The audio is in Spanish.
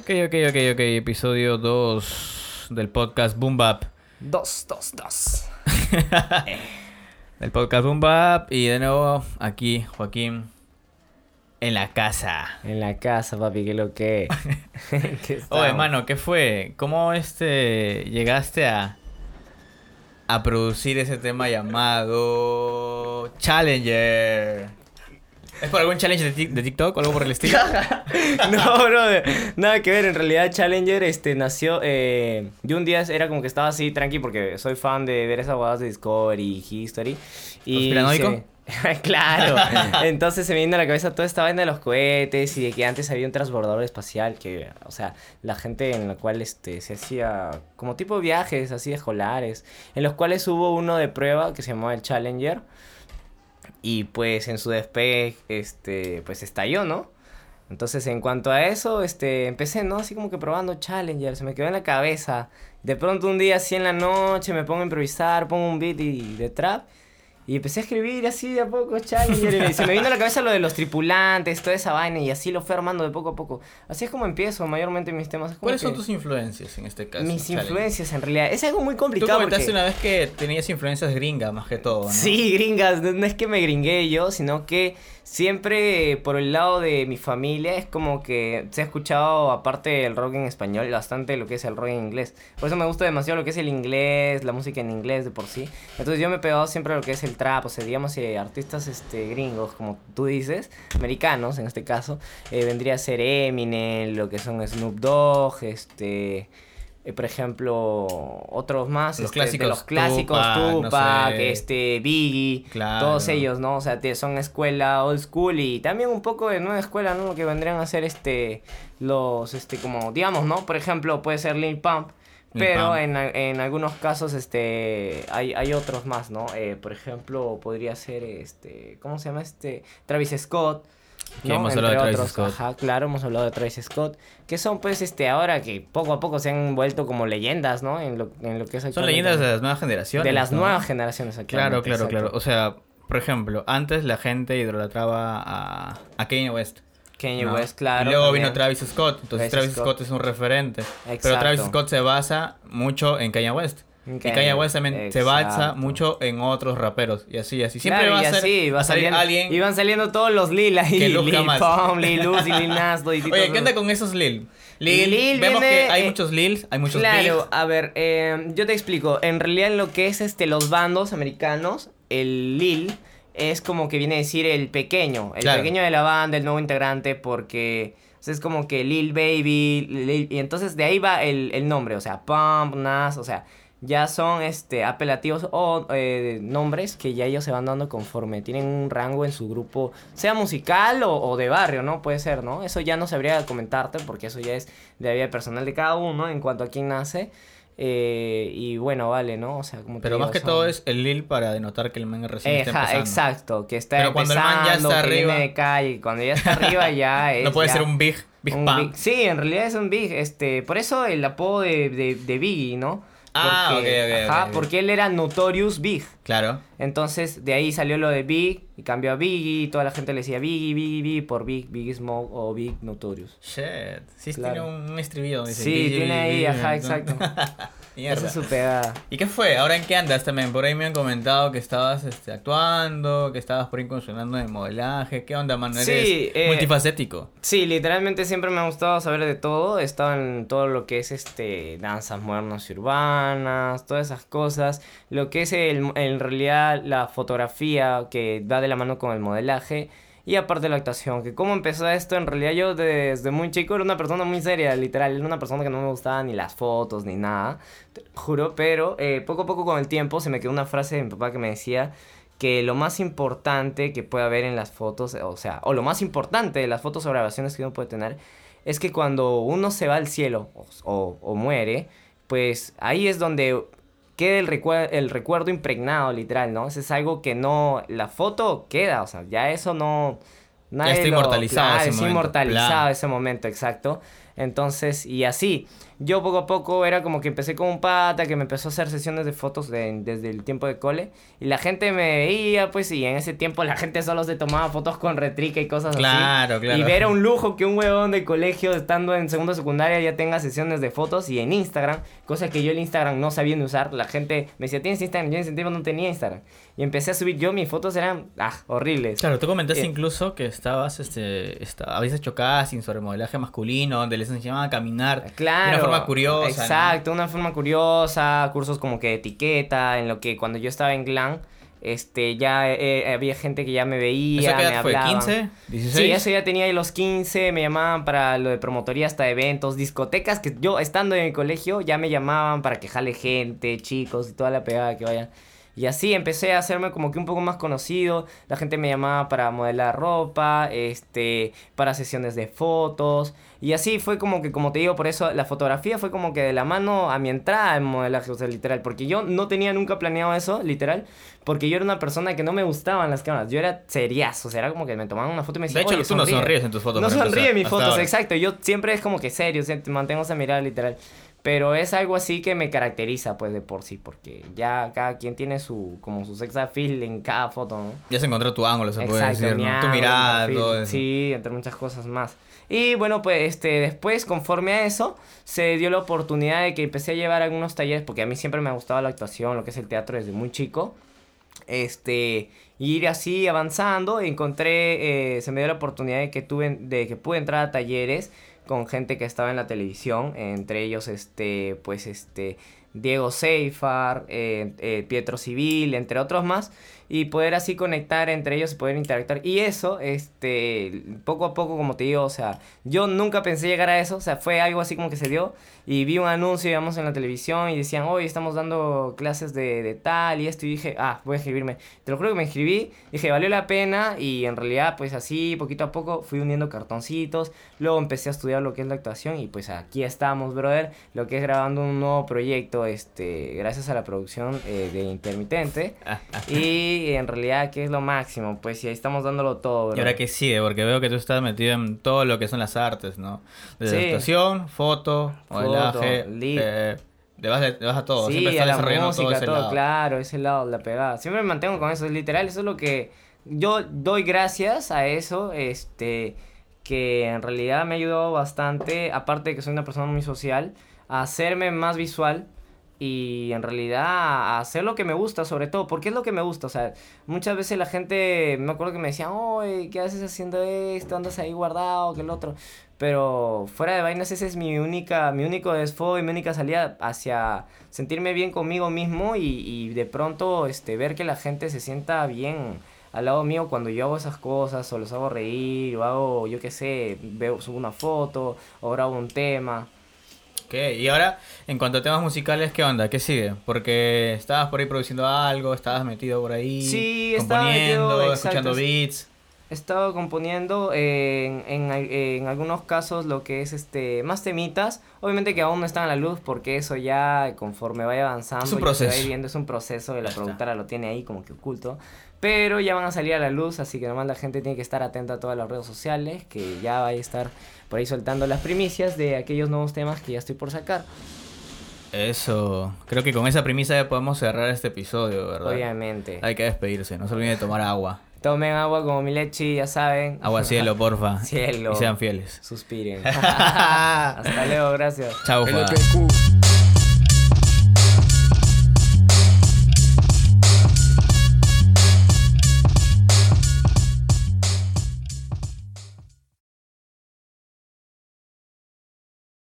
Ok, ok, ok, ok. Episodio 2 del podcast Boom Bap. Dos, dos, dos. Del podcast Boom Bap. Y de nuevo, aquí, Joaquín. En la casa. En la casa, papi, que lo que. ¿Qué Oye, mano, ¿qué fue? ¿Cómo este llegaste a a producir ese tema llamado Challenger? ¿Es por algún challenge de, de TikTok o algo por el estilo? no, brother. Nada que ver. En realidad, Challenger este, nació. Eh, yo un día era como que estaba así tranqui porque soy fan de ver esas bodas de Discovery y History. Y se- claro. Entonces se me vino a la cabeza toda esta vaina de los cohetes y de que antes había un transbordador espacial que, o sea, la gente en la cual este, se hacía como tipo viajes así escolares, en los cuales hubo uno de prueba que se llamaba el Challenger. Y pues en su despegue, este, pues estalló, ¿no? Entonces, en cuanto a eso, este, empecé, ¿no? Así como que probando Challenger, se me quedó en la cabeza. De pronto un día así en la noche me pongo a improvisar, pongo un beat y, de trap. Y empecé a escribir así de a poco Challenger. y se me vino a la cabeza lo de los tripulantes, toda esa vaina. Y así lo fui armando de poco a poco. Así es como empiezo mayormente mis temas. ¿Cuáles son tus influencias en este caso? Mis Challenger? influencias en realidad. Es algo muy Tú complicado. comentaste porque- una vez que tenías influencias gringas más que todo, ¿no? Sí, gringas, no es que me gringué yo, sino que siempre por el lado de mi familia es como que se ha escuchado, aparte del rock en español, bastante lo que es el rock en inglés. Por eso me gusta demasiado lo que es el inglés, la música en inglés de por sí. Entonces yo me he pegado siempre a lo que es el trap, o sea, digamos, eh, artistas este, gringos, como tú dices, americanos en este caso, eh, vendría a ser Eminem, lo que son Snoop Dogg, este... eh, por ejemplo, otros más, Los este, de clásicos, los clásicos, Tupac, no Tupac, sé. este, Biggie, Claro. todos ellos, ¿no? O sea, te- son escuela old school y también un poco de nueva escuela, ¿no? Lo que vendrían a ser, este, los, este, como, digamos, ¿no? Por ejemplo, puede ser Lil Pump, pero en, en algunos casos, este, hay, hay otros más, ¿no? Eh, por ejemplo, podría ser, este, ¿cómo se llama este? Travis Scott. ¿no? hemos hablado de Entre Travis otros, Scott. Ajá, claro, hemos hablado de Travis Scott, que son pues este ahora que poco a poco se han vuelto como leyendas, ¿no? En lo, en lo que es Son leyendas de las nuevas generaciones. De las ¿no? nuevas generaciones Claro, claro, exacto. claro. O sea, por ejemplo, antes la gente idolatraba a, a Kanye West. Kanye ¿no? West, claro. Y luego también. vino Travis Scott. Entonces Travis Travis Scott. Scott. es un referente. Pero. Travis Scott se basa mucho en Kanye West. Y Kanye West también se basa mucho en otros raperos. Y así, así. Siempre Claro, va a, ser, así, va a salir saliendo- alguien. Iban saliendo todos los Lil ahí. que Lil. Pump, Lil Uzi, Lil Nas, Oye, ¿qué onda con esos Lil? Lil, Lil vemos viene, que hay eh, muchos Lils, hay muchos Claro, a ver, eh, yo te explico. En realidad, en lo que es este los bandos americanos, el Lil es como que viene a decir el pequeño, el Claro. pequeño de la banda, el nuevo integrante, porque o sea, es como que Lil Baby, Lil- y entonces de ahí va el, el nombre, o sea, Pump, Nas, o sea, ya son este apelativos o eh, nombres que ya ellos se van dando conforme tienen un rango en su grupo, sea musical o, o de barrio, ¿no? Puede ser, ¿no? Eso ya no sabría comentarte porque eso ya es de la vida personal de cada uno en cuanto a quién nace. Eh, y bueno, vale, ¿no? O sea, como Pero digo, más que son- todo es el Lil para denotar que el man recién está empezando. exacto, que está Pero cuando el man ya empezando, está arriba- de calle, cuando ya está arriba ya es No puede ya ser un Big, Big un big- Sí, en realidad es un Big, este, por eso el apodo de, de, de Biggie, ¿no? Ah, Porque- ok, ok, Ajá, ok, ok. porque él era Notorious Big. Claro. Entonces, de ahí salió lo de Big y cambió a Biggie. Y toda la gente le decía Biggie, Biggie, Biggie por Big, Biggie Smoke o Big Notorious. Shit. Sí, Claro. tiene un estribillo dice Sí, Biggie, tiene ahí, Biggie, ajá, exacto. Esa es su pegada. ¿Y qué fue? ¿Ahora en qué andas también? Por ahí me han comentado que estabas este, actuando, que estabas por ahí incursionando en modelaje. ¿Qué onda, mano? Eres Sí, eh, multifacético. Sí, literalmente siempre me ha gustado saber de todo. He estado en todo lo que es este danzas modernas y urbanas, todas esas cosas. Lo que es el, en realidad la fotografía que va de la mano con el modelaje. Y aparte la actuación, que cómo empezó esto, en realidad yo desde muy chico era una persona muy seria, literal, era una persona que no me gustaba ni las fotos ni nada, juro, pero eh, poco a poco con el tiempo se me quedó una frase de mi papá que me decía que lo más importante que puede haber en las fotos, o sea, o lo más importante de las fotos o grabaciones que uno puede tener, es que cuando uno se va al cielo o- o muere, pues ahí es donde queda el, recue- el recuerdo impregnado, literal, ¿no? Eso es algo que no, la foto queda, o sea, ya eso no... nadie está lo- inmortalizado claro, ese es momento, inmortalizado ese momento, exacto. Entonces, y así. Yo poco a poco era como que empecé con un pata que me empezó a hacer sesiones de fotos de- desde el tiempo de cole. Y la gente me veía, pues, y en ese tiempo la gente solo se tomaba fotos con retrica y cosas Claro, así. claro. Y ver a un lujo que un huevón de colegio estando en segundo secundaria ya tenga sesiones de fotos y en Instagram, cosa que yo el Instagram no sabía ni usar. La gente me decía, ¿tienes Instagram? Yo en ese tiempo no tenía Instagram. Y empecé a subir yo, mis fotos eran, ah, horribles. Claro, tú comentaste Eh. incluso que estabas, este, esta- habías hecho casting sobre modelaje masculino, donde les enseñaban a caminar Claro. de una forma curiosa. ¿no? Exacto, una forma curiosa, cursos como que de etiqueta, en lo que cuando yo estaba en Glam, este, ya eh, había gente que ya me veía, ¿Eso qué me edad fue? hablaban. ¿15? ¿16? Sí, eso ya tenía los 15, me llamaban para lo de promotoría hasta eventos, discotecas, que yo estando en el colegio ya me llamaban para que jale gente, chicos y toda la pegada que vayan. Y así empecé a hacerme como que un poco más conocido, la gente me llamaba para modelar ropa, este, para sesiones de fotos, y así fue como que, como te digo, por eso la fotografía fue como que de la mano a mi entrada en modelaje, o sea, literal, porque yo no tenía nunca planeado eso, literal, porque yo era una persona que no me gustaban las cámaras, yo era seriazo, o sea, era como que me tomaban una foto y me De decían, hecho, "Oye, tú no sonríe". sonríes en tus fotos. No sonríe en mis fotos, ahora. exacto. Yo siempre es como que serio, o sea, mantengo esa mirada literal. Pero es algo así que me caracteriza, pues, de por sí, porque ya cada quien tiene su, como su sex appeal en cada foto, ¿no? Ya se encontró tu ángulo, se puede decir, ¿no? Tu mirada, mi todo eso. Sí, entre muchas cosas más. Y bueno, pues este después, conforme a eso, se dio la oportunidad de que empecé a llevar algunos talleres, porque a mí siempre me ha gustado la actuación, lo que es el teatro desde muy chico. Este, ir así avanzando, encontré, eh, se me dio la oportunidad de que tuve, de que pude entrar a talleres con gente que estaba en la televisión, entre ellos este, pues este, Diego Seifar, eh, eh, Pietro Civil, entre otros más, y poder así conectar entre ellos y poder interactuar. Y eso, este, poco a poco, como te digo, o sea, yo nunca pensé llegar a eso, o sea, fue algo así como que se dio, y vi un anuncio, digamos, en la televisión y decían, hoy estamos dando clases de, de tal y esto, y dije, ah, voy a inscribirme. Te lo juro que me inscribí, dije, valió la pena, y en realidad, pues así, poquito a poco, fui uniendo cartoncitos, luego empecé a estudiar lo que es la actuación, y pues aquí estamos, brother, lo que es grabando un nuevo proyecto, este, gracias a la producción eh, de Intermitente, Ah, ah. y en realidad, que es lo máximo, pues, y ahí estamos dándolo todo, Y brother. ahora que sigue, porque veo que tú estás metido en todo lo que son las artes, ¿no? Desde Sí. actuación, foto, modelaje, eh, te, vas, de- te vas a todo, Sí, siempre estás la desarrollando música, todo ese todo, lado. claro, ese lado, la pegada. Siempre me mantengo con eso, literal, eso es lo que yo doy gracias a eso, este, que en realidad me ayudado bastante, aparte de que soy una persona muy social, a hacerme más visual y en realidad hacer lo que me gusta, sobre todo, porque es lo que me gusta, o sea, muchas veces la gente, me acuerdo que me decían, oye, ¿qué haces haciendo esto? Andas ahí guardado, que el otro. Pero fuera de vainas, ese es mi única, mi único desfogo y mi única salida hacia sentirme bien conmigo mismo y, y de pronto este, ver que la gente se sienta bien al lado mío cuando yo hago esas cosas o los hago reír o hago, yo qué sé, subo una foto o grabo un tema. Ok, y ahora, en cuanto a temas musicales, ¿qué onda? ¿Qué sigue? Porque estabas por ahí produciendo algo, estabas metido por ahí, Sí, componiendo, metido, escuchando exacto. beats. He estado componiendo en, en, en algunos casos lo que es este más temitas. Obviamente que aún no están a la luz porque eso ya conforme vaya avanzando Es un y se va viendo es un proceso y la productora lo tiene ahí como que oculto. Pero ya van a salir a la luz, así que nomás la gente tiene que estar atenta a todas las redes sociales, que ya va a estar por ahí soltando las primicias de aquellos nuevos temas que ya estoy por sacar. Eso, creo que con esa premisa ya podemos cerrar este episodio, ¿verdad? Obviamente. Hay que despedirse, no se olviden de tomar agua. Tomen agua como mi leche, ya saben. Agua cielo, porfa. Cielo. Y sean fieles. Suspiren. Hasta luego, gracias. LPQ.